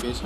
没意思。